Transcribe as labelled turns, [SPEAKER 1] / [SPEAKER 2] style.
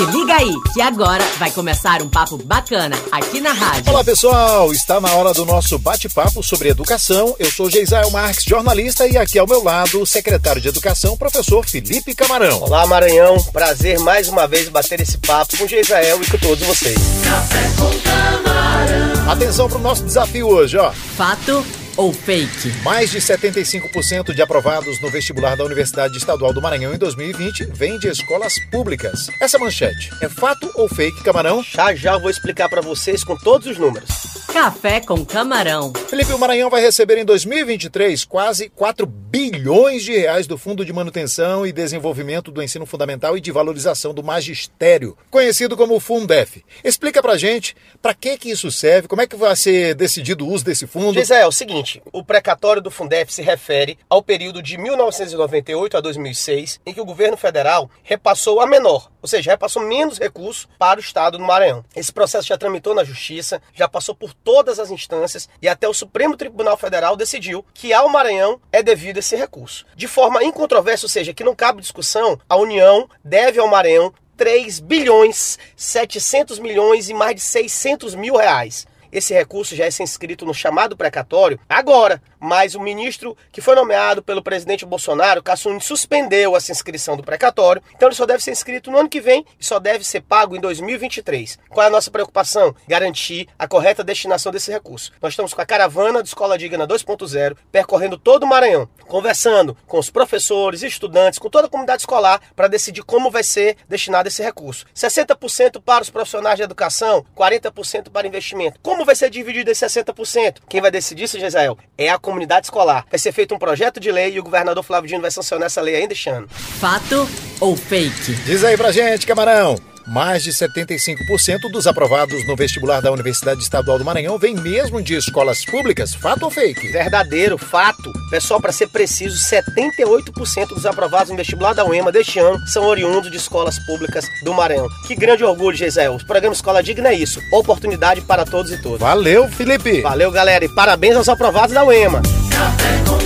[SPEAKER 1] Se liga aí, que agora vai começar um papo bacana aqui na rádio.
[SPEAKER 2] Olá pessoal, está na hora do nosso bate-papo sobre educação. Eu sou Geisael Marques, jornalista, e aqui ao meu lado o secretário de Educação, professor Felipe Camarão.
[SPEAKER 3] Olá Maranhão, prazer mais uma vez bater esse papo com Geisael e com todos vocês. Café com
[SPEAKER 2] camarão. Atenção para o nosso desafio hoje, ó.
[SPEAKER 1] Fato ou fake?
[SPEAKER 2] Mais de 75% de aprovados no vestibular da Universidade Estadual do Maranhão em 2020 vem de escolas públicas. Essa manchete é fato ou fake, Camarão?
[SPEAKER 3] Já já vou explicar para vocês com todos os números.
[SPEAKER 1] Café com camarão.
[SPEAKER 2] Felipe, Maranhão vai receber em 2023 quase 4 bilhões de reais do Fundo de Manutenção e Desenvolvimento do Ensino Fundamental e de Valorização do Magistério, conhecido como Fundef. Explica pra gente para que que isso serve, como é que vai ser decidido o uso desse fundo.
[SPEAKER 3] Gisele, é o seguinte, o precatório do Fundef se refere ao período de 1998 a 2006, em que o governo federal repassou a menor, ou seja, repassou menos recursos para o estado do Maranhão. Esse processo já tramitou na justiça, já passou por todas as instâncias e até o Supremo Tribunal Federal decidiu que ao Maranhão é devido esse recurso. De forma incontroversa, ou seja, que não cabe discussão, a União deve ao Maranhão 3 bilhões 700 milhões e mais de 600 mil reais. Esse recurso já é inscrito no chamado precatório agora, mas o ministro que foi nomeado pelo presidente Bolsonaro, Cassuni, suspendeu essa inscrição do precatório, então ele só deve ser inscrito no ano que vem e só deve ser pago em 2023. Qual é a nossa preocupação? Garantir a correta destinação desse recurso. Nós estamos com a caravana de Escola Digna 2.0 percorrendo todo o Maranhão, conversando com os professores, estudantes, com toda a comunidade escolar para decidir como vai ser destinado esse recurso. 60% para os profissionais de educação, 40% para investimento. Como vai ser dividido esse 60%? Quem vai decidir isso, Gisrael, é a comunidade escolar. Vai ser feito um projeto de lei e o governador Flávio Dino vai sancionar essa lei ainda este ano.
[SPEAKER 1] Fato ou fake?
[SPEAKER 2] Diz aí pra gente, camarão. Mais de 75% dos aprovados no vestibular da Universidade Estadual do Maranhão vem mesmo de escolas públicas. Fato ou fake?
[SPEAKER 3] Verdadeiro, fato. Pessoal, para ser preciso, 78% dos aprovados no vestibular da UEMA deste ano são oriundos de escolas públicas do Maranhão. Que grande orgulho, Gisele. O programa Escola Digna é isso. Oportunidade para todos e todas.
[SPEAKER 2] Valeu, Felipe.
[SPEAKER 3] Valeu, galera. E parabéns aos aprovados da UEMA. Café com